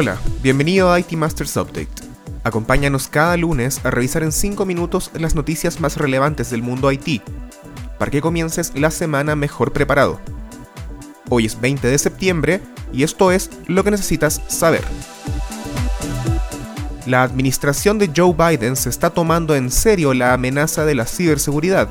Hola, bienvenido a IT Masters Update. Acompáñanos cada lunes a revisar en 5 minutos las noticias más relevantes del mundo IT, para que comiences la semana mejor preparado. Hoy es 20 de septiembre y esto es lo que necesitas saber. La administración de Joe Biden se está tomando en serio la amenaza de la ciberseguridad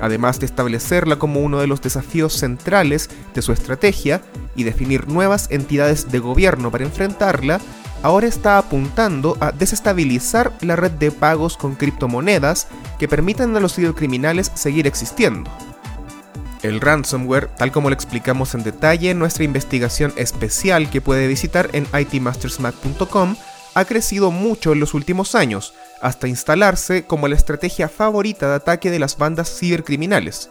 además de establecerla como uno de los desafíos centrales de su estrategia y definir nuevas entidades de gobierno para enfrentarla, ahora está apuntando a desestabilizar la red de pagos con criptomonedas que permitan a los cibercriminales seguir existiendo. El ransomware, tal como lo explicamos en detalle en nuestra investigación especial que puede visitar en itmastersmac.com, ha crecido mucho en los últimos años, hasta instalarse como la estrategia favorita de ataque de las bandas cibercriminales.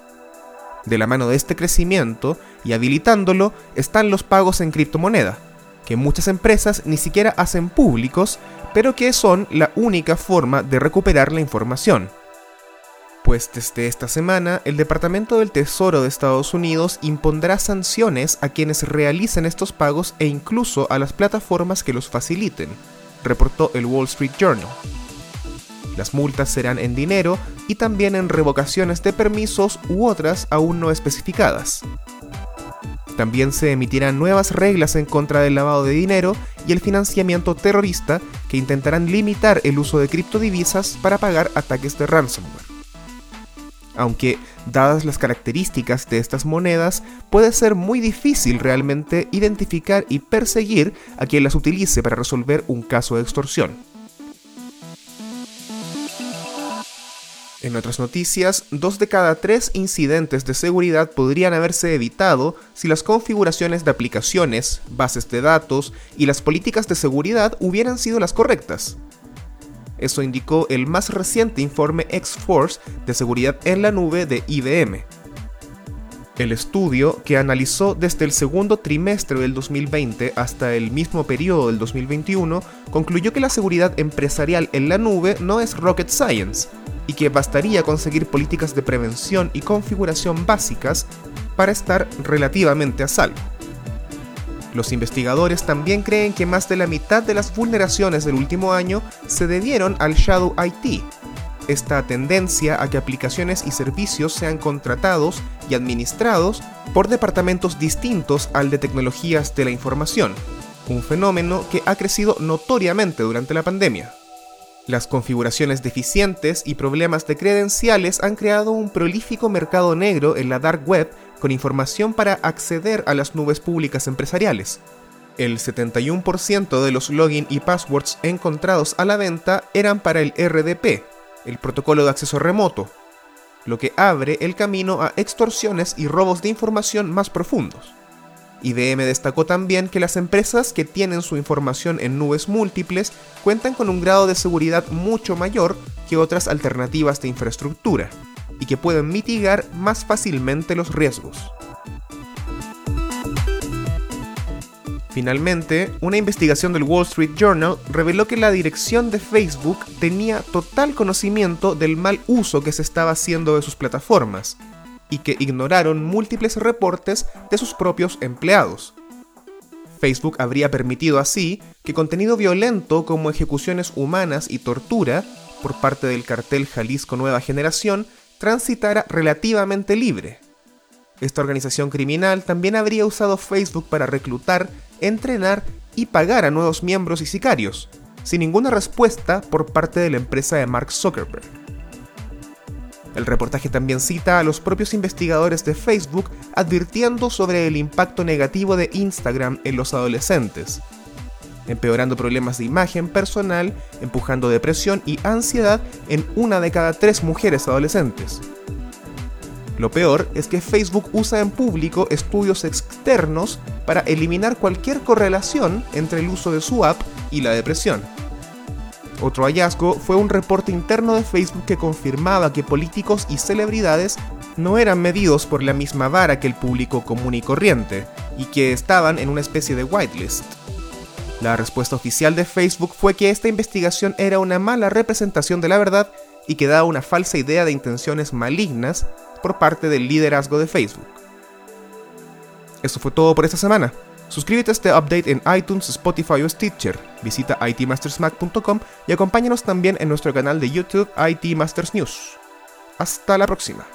De la mano de este crecimiento y habilitándolo están los pagos en criptomoneda, que muchas empresas ni siquiera hacen públicos, pero que son la única forma de recuperar la información. Pues desde esta semana, el Departamento del Tesoro de Estados Unidos impondrá sanciones a quienes realicen estos pagos e incluso a las plataformas que los faciliten, reportó el Wall Street Journal. Las multas serán en dinero y también en revocaciones de permisos u otras aún no especificadas. También se emitirán nuevas reglas en contra del lavado de dinero y el financiamiento terrorista que intentarán limitar el uso de criptodivisas para pagar ataques de ransomware. Aunque, dadas las características de estas monedas, puede ser muy difícil realmente identificar y perseguir a quien las utilice para resolver un caso de extorsión. En otras noticias, dos de cada tres incidentes de seguridad podrían haberse evitado si las configuraciones de aplicaciones, bases de datos y las políticas de seguridad hubieran sido las correctas. Eso indicó el más reciente informe X-Force de seguridad en la nube de IBM. El estudio, que analizó desde el segundo trimestre del 2020 hasta el mismo periodo del 2021, concluyó que la seguridad empresarial en la nube no es rocket science, y que bastaría conseguir políticas de prevención y configuración básicas para estar relativamente a salvo. Los investigadores también creen que más de la mitad de las vulneraciones del último año se debieron al Shadow IT, esta tendencia a que aplicaciones y servicios sean contratados y administrados por departamentos distintos al de tecnologías de la información, un fenómeno que ha crecido notoriamente durante la pandemia. Las configuraciones deficientes y problemas de credenciales han creado un prolífico mercado negro en la dark web con información para acceder a las nubes públicas empresariales. El 71% de los login y passwords encontrados a la venta eran para el RDP, el protocolo de acceso remoto, lo que abre el camino a extorsiones y robos de información más profundos. IBM destacó también que las empresas que tienen su información en nubes múltiples cuentan con un grado de seguridad mucho mayor que otras alternativas de infraestructura y que pueden mitigar más fácilmente los riesgos. Finalmente, una investigación del Wall Street Journal reveló que la dirección de Facebook tenía total conocimiento del mal uso que se estaba haciendo de sus plataformas, y que ignoraron múltiples reportes de sus propios empleados. Facebook habría permitido así que contenido violento como ejecuciones humanas y tortura por parte del cartel Jalisco Nueva Generación transitara relativamente libre. Esta organización criminal también habría usado Facebook para reclutar, entrenar y pagar a nuevos miembros y sicarios, sin ninguna respuesta por parte de la empresa de Mark Zuckerberg. El reportaje también cita a los propios investigadores de Facebook advirtiendo sobre el impacto negativo de Instagram en los adolescentes, empeorando problemas de imagen personal, empujando depresión y ansiedad en una de cada tres mujeres adolescentes. Lo peor es que Facebook usa en público estudios externos para eliminar cualquier correlación entre el uso de su app y la depresión. Otro hallazgo fue un reporte interno de Facebook que confirmaba que políticos y celebridades no eran medidos por la misma vara que el público común y corriente, y que estaban en una especie de whitelist. La respuesta oficial de Facebook fue que esta investigación era una mala representación de la verdad y que daba una falsa idea de intenciones malignas por parte del liderazgo de Facebook. Eso fue todo por esta semana. Suscríbete a este update en iTunes, Spotify o Stitcher. Visita itmastersmac.com y acompáñanos también en nuestro canal de YouTube IT Masters News. Hasta la próxima.